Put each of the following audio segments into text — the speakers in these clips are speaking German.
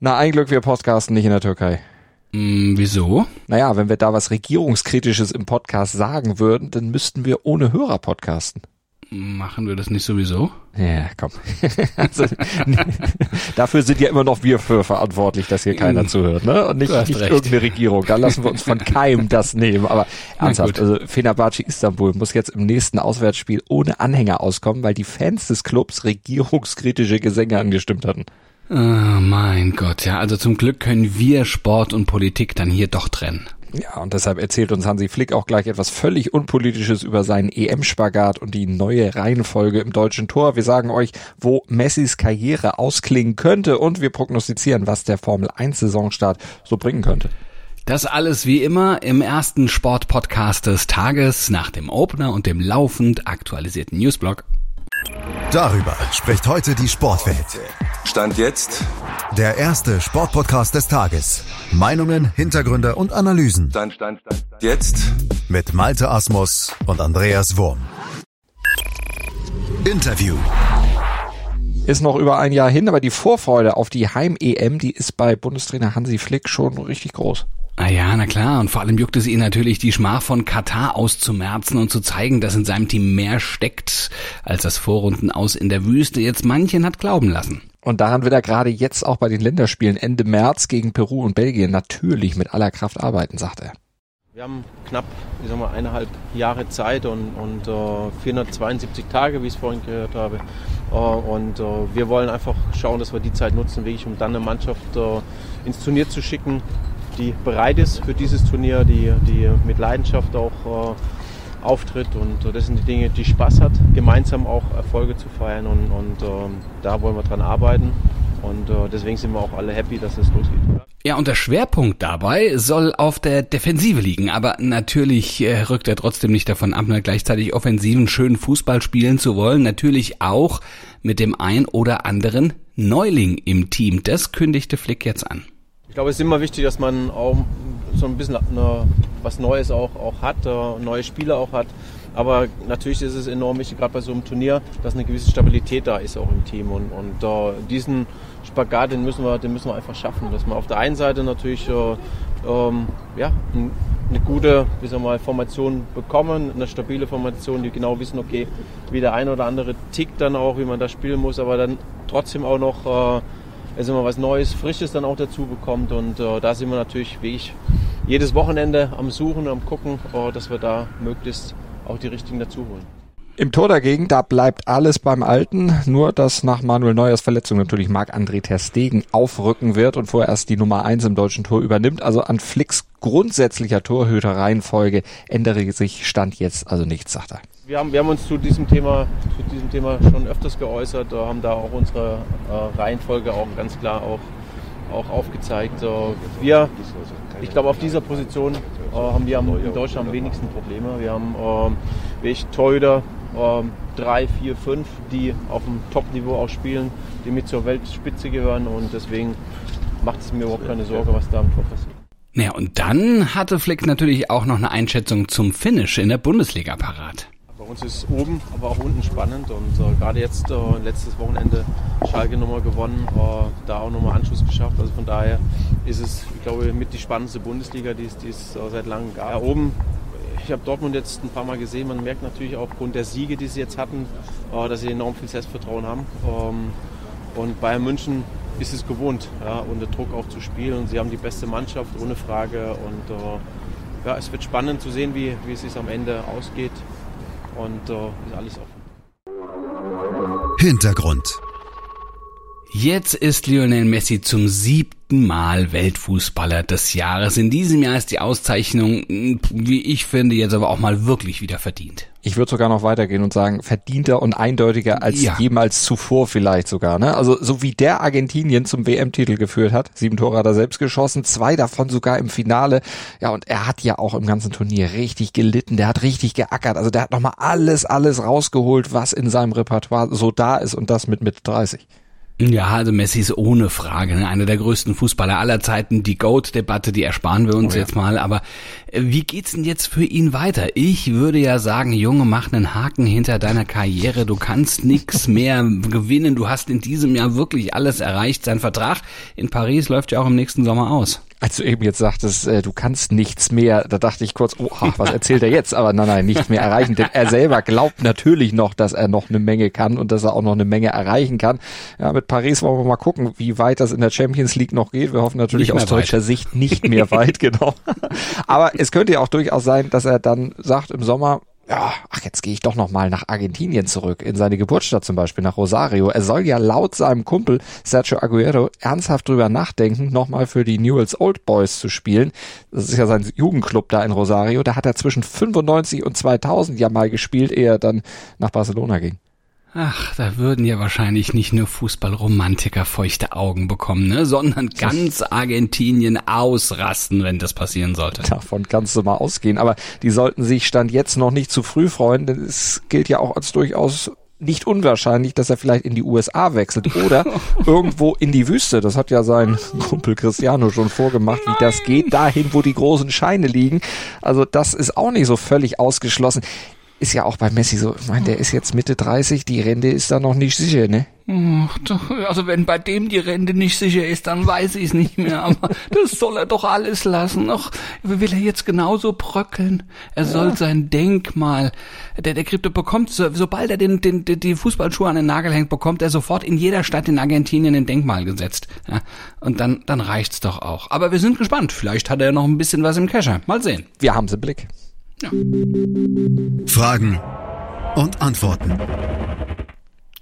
Na, ein Glück, wir podcasten nicht in der Türkei. Mm, wieso? Naja, wenn wir da was Regierungskritisches im Podcast sagen würden, dann müssten wir ohne Hörer podcasten. Machen wir das nicht sowieso? Ja, komm. also, dafür sind ja immer noch wir für verantwortlich, dass hier keiner Mm. zuhört, ne? Und nicht, nicht irgendeine Regierung. Da lassen wir uns von keinem das nehmen. Aber ernsthaft, also Fenerbahce Istanbul muss jetzt im nächsten Auswärtsspiel ohne Anhänger auskommen, weil die Fans des Clubs regierungskritische Gesänge angestimmt hatten. Oh mein Gott, ja, also zum Glück können wir Sport und Politik dann hier doch trennen. Ja, und deshalb erzählt uns Hansi Flick auch gleich etwas völlig Unpolitisches über seinen EM-Spagat und die neue Reihenfolge im deutschen Tor. Wir sagen euch, wo Messis Karriere ausklingen könnte und wir prognostizieren, was der Formel 1 Saisonstart so bringen könnte. Das alles wie immer im ersten Sportpodcast des Tages nach dem Opener und dem laufend aktualisierten Newsblog. Darüber spricht heute die Sportwelt. Stand jetzt, Der erste Sportpodcast des Tages. Meinungen, Hintergründe und Analysen Stand, Stand, Stand, jetzt. mit Malte Asmus und Andreas Wurm. Interview. Ist noch über ein Jahr hin, aber die Vorfreude auf die Heim-EM, die ist bei Bundestrainer Hansi Flick schon richtig groß. Ah ja, na klar, und vor allem juckt es ihn natürlich, die Schmach von Katar auszumerzen und zu zeigen, dass in seinem Team mehr steckt, als das Vorrunden aus in der Wüste jetzt manchen hat glauben lassen. Und daran wird er gerade jetzt auch bei den Länderspielen Ende März gegen Peru und Belgien natürlich mit aller Kraft arbeiten, sagt er. Wir haben knapp ich sag mal, eineinhalb Jahre Zeit und, und äh, 472 Tage, wie ich es vorhin gehört habe. Äh, und äh, wir wollen einfach schauen, dass wir die Zeit nutzen, wirklich, um dann eine Mannschaft ins Turnier zu schicken, die bereit ist für dieses Turnier, die, die mit Leidenschaft auch äh, auftritt. Und äh, das sind die Dinge, die Spaß hat, gemeinsam auch Erfolge zu feiern. Und, und ähm, da wollen wir dran arbeiten. Und äh, deswegen sind wir auch alle happy, dass es losgeht. Ja, und der Schwerpunkt dabei soll auf der Defensive liegen, aber natürlich äh, rückt er trotzdem nicht davon ab, ne, gleichzeitig offensiven schönen Fußball spielen zu wollen, natürlich auch mit dem ein oder anderen Neuling im Team. Das kündigte Flick jetzt an. Ich glaube, es ist immer wichtig, dass man auch so ein bisschen eine, was Neues auch, auch hat, äh, neue Spieler auch hat. Aber natürlich ist es enorm wichtig, gerade bei so einem Turnier, dass eine gewisse Stabilität da ist auch im Team. Und, und äh, diesen Spagat, den müssen, wir, den müssen wir einfach schaffen. Dass wir auf der einen Seite natürlich äh, ähm, ja, ein, eine gute wie sagen wir mal, Formation bekommen, eine stabile Formation, die genau wissen, okay, wie der eine oder andere tickt dann auch, wie man da spielen muss, aber dann trotzdem auch noch äh, also immer was Neues, Frisches dann auch dazu bekommt. Und äh, da sind wir natürlich wie ich jedes Wochenende am Suchen, am Gucken, äh, dass wir da möglichst auch die richtigen dazu holen. Im Tor dagegen, da bleibt alles beim Alten, nur dass nach Manuel Neuers Verletzung natürlich Marc-André Ter Stegen aufrücken wird und vorerst die Nummer eins im deutschen Tor übernimmt. Also an Flicks grundsätzlicher Torhüterreihenfolge ändere sich Stand jetzt also nichts, sagt er. Wir haben, wir haben uns zu diesem Thema, zu diesem Thema schon öfters geäußert, äh, haben da auch unsere äh, Reihenfolge auch ganz klar auch, auch aufgezeigt. Äh, wir, ich glaube, auf dieser Position äh, haben wir in Deutschland am wenigsten Probleme. Wir haben äh, wirklich Torhüter, äh, drei, vier, fünf, die auf dem Top-Niveau auch spielen, die mit zur Weltspitze gehören und deswegen macht es mir überhaupt keine Sorge, was da am Tor passiert. Naja, und dann hatte Flick natürlich auch noch eine Einschätzung zum Finish in der Bundesliga parat. Bei uns ist oben, aber auch unten spannend und äh, gerade jetzt äh, letztes Wochenende Schalke nochmal gewonnen, äh, da auch nochmal Anschluss geschafft. Also von daher ist es, ich glaube, mit die spannendste Bundesliga, die es, die es äh, seit langem gab. Ja, oben, ich habe Dortmund jetzt ein paar Mal gesehen, man merkt natürlich auch aufgrund der Siege, die sie jetzt hatten, äh, dass sie enorm viel Selbstvertrauen haben. Ähm, und Bayern München ist es gewohnt, ja, unter Druck auch zu spielen. Und sie haben die beste Mannschaft, ohne Frage. Und äh, ja, es wird spannend zu sehen, wie, wie es sich am Ende ausgeht. Und äh, ist alles offen. Hintergrund. Jetzt ist Lionel Messi zum siebten Mal Weltfußballer des Jahres. In diesem Jahr ist die Auszeichnung, wie ich finde, jetzt aber auch mal wirklich wieder verdient. Ich würde sogar noch weitergehen und sagen, verdienter und eindeutiger als Ja. jemals zuvor vielleicht sogar. Ne? Also so wie der Argentinien zum WM-Titel geführt hat, sieben Tore hat er selbst geschossen, zwei davon sogar im Finale. Ja, und er hat ja auch im ganzen Turnier richtig gelitten, der hat richtig geackert. Also der hat nochmal alles, alles rausgeholt, was in seinem Repertoire so da ist und das mit Mitte 30. Ja, also Messi ist ohne Frage ne? einer der größten Fußballer aller Zeiten. Die GOAT-Debatte, die ersparen wir uns oh ja. jetzt mal. Aber äh, wie geht's denn jetzt für ihn weiter? Ich würde ja sagen, Junge, mach einen Haken hinter deiner Karriere. Du kannst nichts mehr gewinnen. Du hast in diesem Jahr wirklich alles erreicht. Sein Vertrag in Paris läuft ja auch im nächsten Sommer aus als du eben jetzt sagtest, äh, du kannst nichts mehr, da dachte ich kurz, oha, was erzählt er jetzt? Aber nein, nein, nichts mehr erreichen. Denn er selber glaubt natürlich noch, dass er noch eine Menge kann und dass er auch noch eine Menge erreichen kann. Ja, mit Paris wollen wir mal gucken, wie weit das in der Champions League noch geht. Wir hoffen natürlich aus deutscher Sicht nicht mehr weit, genau. Aber es könnte ja auch durchaus sein, dass er dann sagt im Sommer, ja, ach, jetzt gehe ich doch noch mal nach Argentinien zurück, in seine Geburtsstadt zum Beispiel, nach Rosario. Er soll ja laut seinem Kumpel Sergio Aguero ernsthaft drüber nachdenken, nochmal für die Newell's Old Boys zu spielen. Das ist ja sein Jugendclub da in Rosario. Da hat er zwischen 95 und 2000 ja mal gespielt, ehe er dann nach Barcelona ging. Ach, da würden ja wahrscheinlich nicht nur Fußballromantiker feuchte Augen bekommen, ne, sondern ganz Argentinien ausrasten, wenn das passieren sollte. Davon kannst du mal ausgehen, aber die sollten sich Stand jetzt noch nicht zu früh freuen, denn es gilt ja auch als durchaus nicht unwahrscheinlich, dass er vielleicht in die USA wechselt oder irgendwo in die Wüste. Das hat ja sein Kumpel Cristiano schon vorgemacht, wie das geht, dahin, wo die großen Scheine liegen. Also das ist auch nicht so völlig ausgeschlossen ist ja auch bei Messi so, ich meine, der ist jetzt Mitte 30, die Rente ist da noch nicht sicher, ne? Also wenn bei dem die Rente nicht sicher ist, dann weiß ich es nicht mehr. Aber das soll er doch alles lassen. Ach, will er jetzt genauso bröckeln? Er soll ja. sein Denkmal, der der Krypto bekommt, so, sobald er den, den, die Fußballschuhe an den Nagel hängt, bekommt er sofort in jeder Stadt in Argentinien ein Denkmal gesetzt. Ja, und dann, dann reicht's doch auch. Aber wir sind gespannt. Vielleicht hat er noch ein bisschen was im Kescher. Mal sehen. Wir haben sie im Blick. Ja. Fragen und Antworten.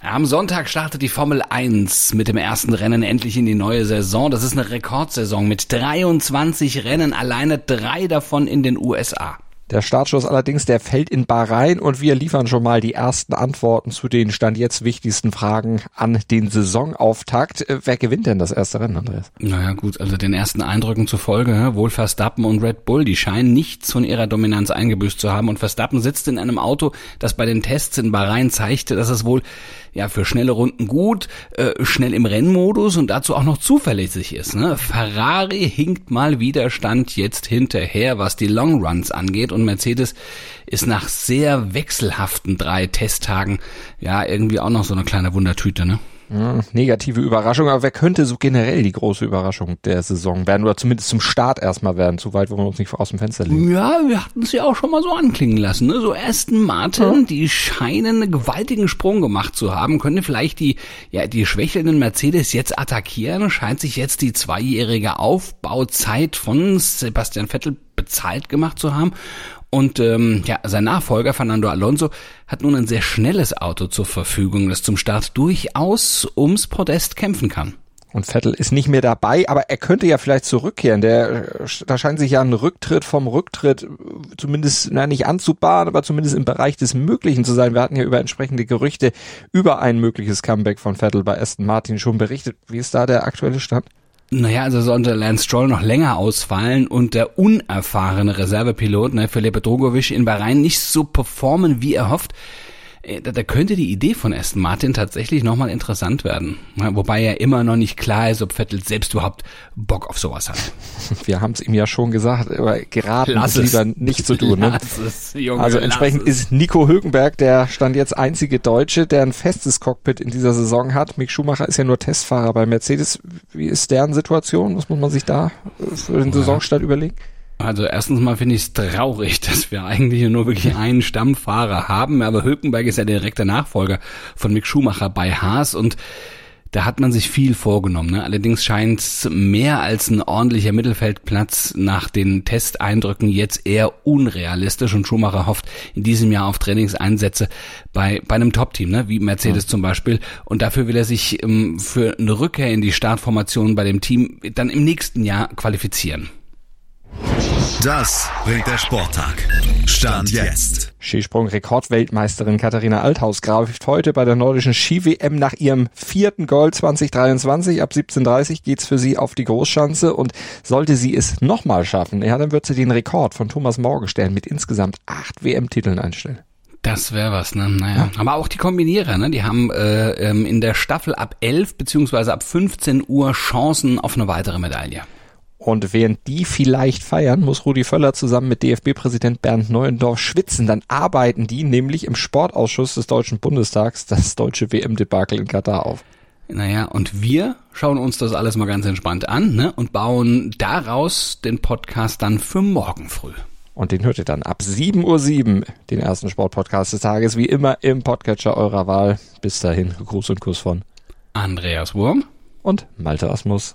Am Sonntag startet die Formel 1 mit dem ersten Rennen endlich in die neue Saison. Das ist eine Rekordsaison mit 23 Rennen, alleine drei davon in den USA. Der Startschuss allerdings, der fällt in Bahrain und wir liefern schon mal die ersten Antworten zu den Stand jetzt wichtigsten Fragen an den Saisonauftakt. Äh, wer gewinnt denn das erste Rennen, Andreas? Naja gut, also den ersten Eindrücken zufolge, wohl Verstappen und Red Bull, die scheinen nichts von ihrer Dominanz eingebüßt zu haben und Verstappen sitzt in einem Auto, das bei den Tests in Bahrain zeigte, dass es wohl ja für schnelle Runden gut, äh, schnell im Rennmodus und dazu auch noch zuverlässig ist. Ne? Ferrari hinkt mal Widerstand jetzt hinterher, was die Longruns angeht und Mercedes ist nach sehr wechselhaften drei Testtagen ja irgendwie auch noch so eine kleine Wundertüte. Ne? Negative Überraschung, aber wer könnte so generell die große Überraschung der Saison werden oder zumindest zum Start erstmal werden? Zu weit wollen wir uns nicht aus dem Fenster legen. Ja, wir hatten es ja auch schon mal so anklingen lassen. Ne? So Aston Martin, ja. die scheinen einen gewaltigen Sprung gemacht zu haben, können vielleicht die, ja, die schwächelnden Mercedes jetzt attackieren. Scheint sich jetzt die zweijährige Aufbauzeit von Sebastian Vettel bezahlt gemacht zu haben. Und ähm, ja, sein Nachfolger Fernando Alonso hat nun ein sehr schnelles Auto zur Verfügung, das zum Start durchaus ums Podest kämpfen kann. Und Vettel ist nicht mehr dabei, aber er könnte ja vielleicht zurückkehren. Der, da scheint sich ja ein Rücktritt vom Rücktritt zumindest, na, nicht anzubahnen, aber zumindest im Bereich des Möglichen zu sein. Wir hatten ja über entsprechende Gerüchte über ein mögliches Comeback von Vettel bei Aston Martin schon berichtet. Wie ist da der aktuelle Stand? Naja, also sollte Lance Stroll noch länger ausfallen und der unerfahrene Reservepilot, ne, Felipe Drogovic in Bahrain nicht so performen, wie er hofft, da, da könnte die Idee von Aston Martin tatsächlich nochmal interessant werden. Wobei ja immer noch nicht klar ist, ob Vettel selbst überhaupt Bock auf sowas hat. Wir haben es ihm ja schon gesagt, aber geraten lass ist lieber nicht zu tun. Ne? Es, Junge, also entsprechend ist Nico Hülkenberg der stand jetzt einzige Deutsche, der ein festes Cockpit in dieser Saison hat. Mick Schumacher ist ja nur Testfahrer bei Mercedes. Wie ist deren Situation? Was muss man sich da für den Saisonstart überlegen? Also erstens mal finde ich es traurig, dass wir eigentlich nur wirklich einen Stammfahrer haben, aber Hülkenberg ist ja der direkte Nachfolger von Mick Schumacher bei Haas und da hat man sich viel vorgenommen. Ne? Allerdings scheint es mehr als ein ordentlicher Mittelfeldplatz nach den Testeindrücken jetzt eher unrealistisch und Schumacher hofft in diesem Jahr auf Trainingseinsätze bei, bei einem Top-Team, ne? wie Mercedes ja. zum Beispiel. Und dafür will er sich ähm, für eine Rückkehr in die Startformation bei dem Team dann im nächsten Jahr qualifizieren. Das bringt der Sporttag. Stand jetzt. Skisprung-Rekordweltmeisterin Katharina Althaus greift heute bei der nordischen Ski-WM nach ihrem vierten Gold 2023. Ab 17.30 geht's für sie auf die Großschanze und sollte sie es nochmal schaffen, ja, dann wird sie den Rekord von Thomas Morgenstern mit insgesamt acht WM-Titeln einstellen. Das wäre was, ne? Naja. Aber auch die Kombinierer, ne? Die haben äh, ähm, in der Staffel ab 11 beziehungsweise ab 15 Uhr Chancen auf eine weitere Medaille. Und während die vielleicht feiern, muss Rudi Völler zusammen mit DFB-Präsident Bernd Neuendorf schwitzen. Dann arbeiten die nämlich im Sportausschuss des Deutschen Bundestags das deutsche WM-Debakel in Katar auf. Naja, und wir schauen uns das alles mal ganz entspannt an ne? und bauen daraus den Podcast dann für morgen früh. Und den hört ihr dann ab 7.07 Uhr, den ersten Sportpodcast des Tages, wie immer im Podcatcher eurer Wahl. Bis dahin, Gruß und Kuss von Andreas Wurm und Malte Asmus.